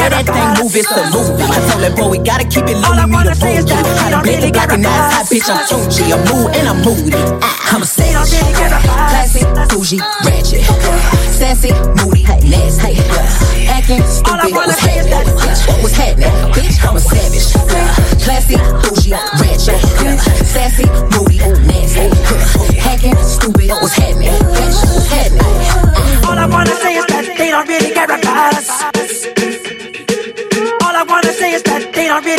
The way that thing move, it's a movie. I told that boy we gotta keep it low, we need a boom. How to blink, they recognize hot bitch, I'm Tunchi. I'm mood and I'm moody. Uh, I'm a savage. Classy, bougie, ratchet. Sassy, moody, nasty. Acting stupid, what's happening? Bitch, what's happening? Bitch, I'm a savage. Classy, bougie,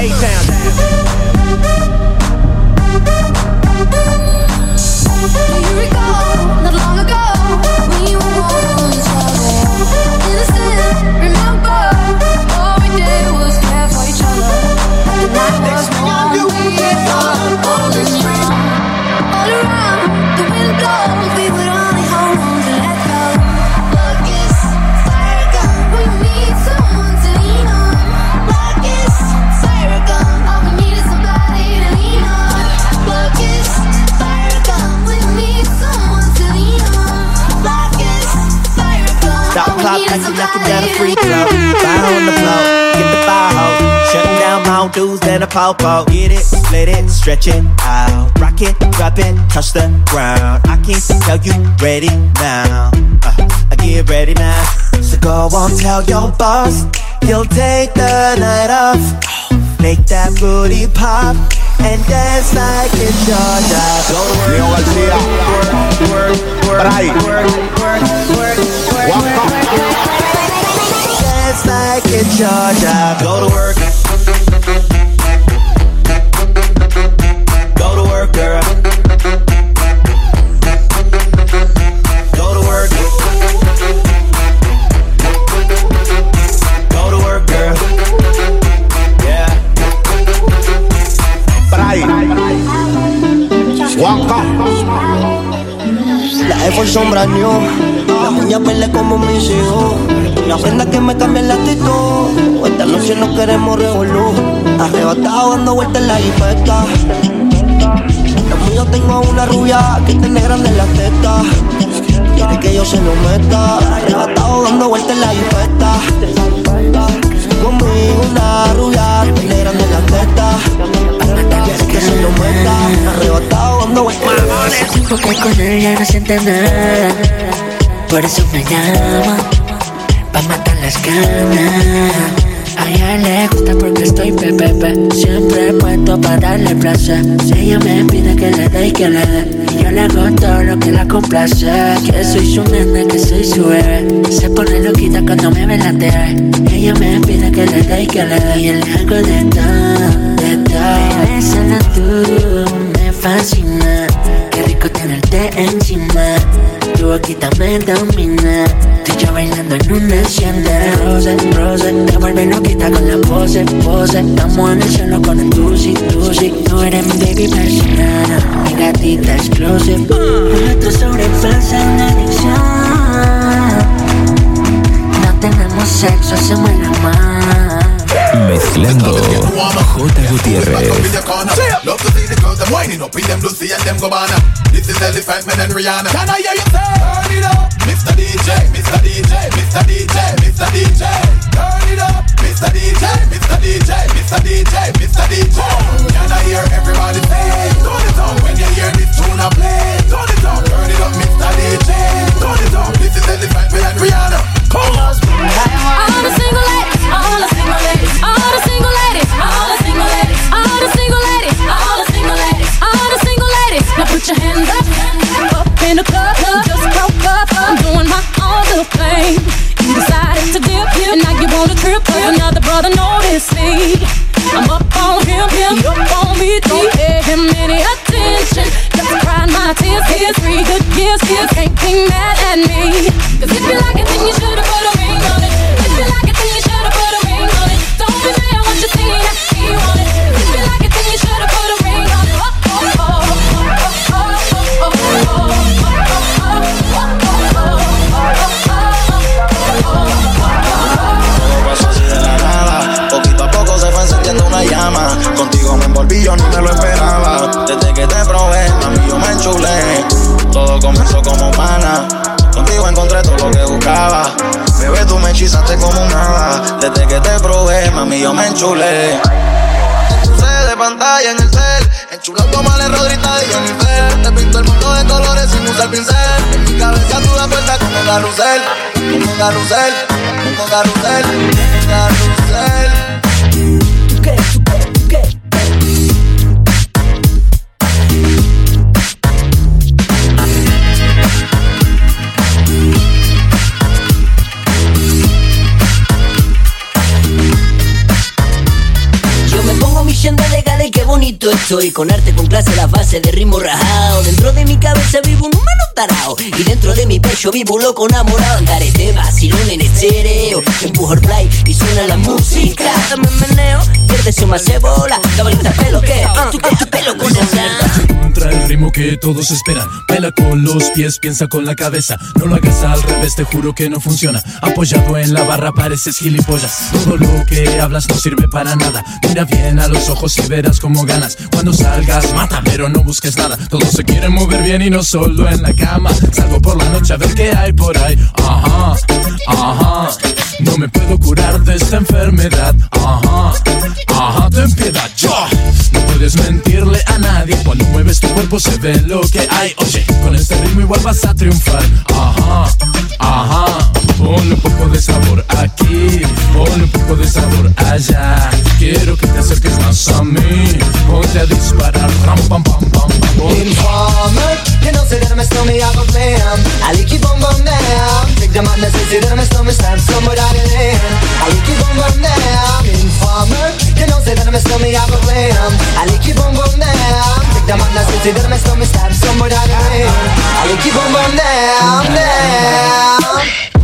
A-Town. Here we go. Need like is you knocking down a free throw. Fire on the floor, get the fire out. Shutting down Mount Dews, then a popo. Get it, split it, stretch it out. Rock it, drop it, touch the ground. I can tell you ready now. Uh, I get ready now. So go on, tell your boss you'll take the night off. Make that booty pop and dance like it's your job. Go to work, Leo García. Bray. Waka. Dance like it's your job. Go to work. Sombra La uña verde como mis hijos. Una prenda que me cambia la actitud. Esta noche no queremos revolú. Arrebatado dando vueltas en la jipeta. Mío tengo una rubia que tiene grande la teta. Quiere que yo se lo meta. Arrebatado dando vueltas en la jipeta. Conmigo una rubia que tiene grande la teta. Quiere que se lo meta. Arrebatado dando vueltas Porque con ella no siente nada. Por eso me llama Pa' matar las ganas. A ella le gusta porque estoy pepepe Siempre puesto para darle placer. Ella me pide que le dé y que le dé Yo le hago todo lo que la complace. Que soy su nena, que soy su bebé. Se pone loquita cuando me ve la TV Ella me pide que le dé y que le dé. Y le hago de todo, de todo. Tú, me fascina rico tenerte encima. Tú boquita me domina. Tú y yo bailando en un enciende. Rose, rose, te vuelve loquita con la pose, pose. Estamos en el cielo con el tusi, tusi. Tú eres mi baby personal, mi gatita exclusive. Nuestro sobrepasa una adicción. No tenemos sexo, hacemos el amor. Mezclando J. Gutiérrez. Winding up in them Lucy and them Gabbana. This is Elephant Man and Rihanna. Can I hear you say? Turn it up, Mr. DJ, Mr. DJ, Mr. DJ, Mr. DJ. Turn it up, Mr. DJ, Mr. DJ, Mr. DJ, Mr. DJ. Can't be mad at me. Como. Desde que te probé, mami, yo me enchulé. Puse de pantalla en el cel. Enchulando mal Rodrita y Jennifer. Te pinto el mundo de colores sin usar pincel. En mi cabeza tú das vuelta como carrusel. Como carrusel. Como carrusel. Carrusel. Estoy Con arte, con clase, la base de ritmo rajado Dentro de mi cabeza vivo un humano tarao Y dentro de mi pecho vivo un loco enamorado Andar este vacilón en estéreo Empujo el play y suena la música Dame meneo, pierde su más bola Cabalita pelo que, ah, tu, tu pelo con el Contra el ritmo que todos esperan. Pela con los pies, piensa con la cabeza. No lo hagas al revés, te juro que no funciona. Apoyado en la barra pareces gilipollas. Todo lo que hablas no sirve para nada. Mira bien a los ojos y verás cómo ganas. Cuando salgas, mata, pero no busques nada. Todos se quieren mover bien y no solo en la cama. Salgo por la noche a ver qué hay por ahí. Ajá, ajá. No me puedo curar de esta enfermedad. Ajá, ajá, ten piedad. Yo. No puedes mentirle a nadie. Cuando mueves tu cuerpo se ve lo que hay. Oye, con este ritmo igual vas a triunfar. Ajá, ajá. Ponle un poco de sabor aquí. Ponle un poco de sabor allá. Pam, pam, pam, pam. Informer, you know say that I'm a stormy, I go glam I like you bum bum down Take the man that say that I'm a stormy, stand somewhere down the lane I like you bum bum down Informer, you know say that I'm a stormy, I go glam I like you bum bum down Take the man that say that I'm a stormy, stand somewhere down the lane I like you bum bum down, down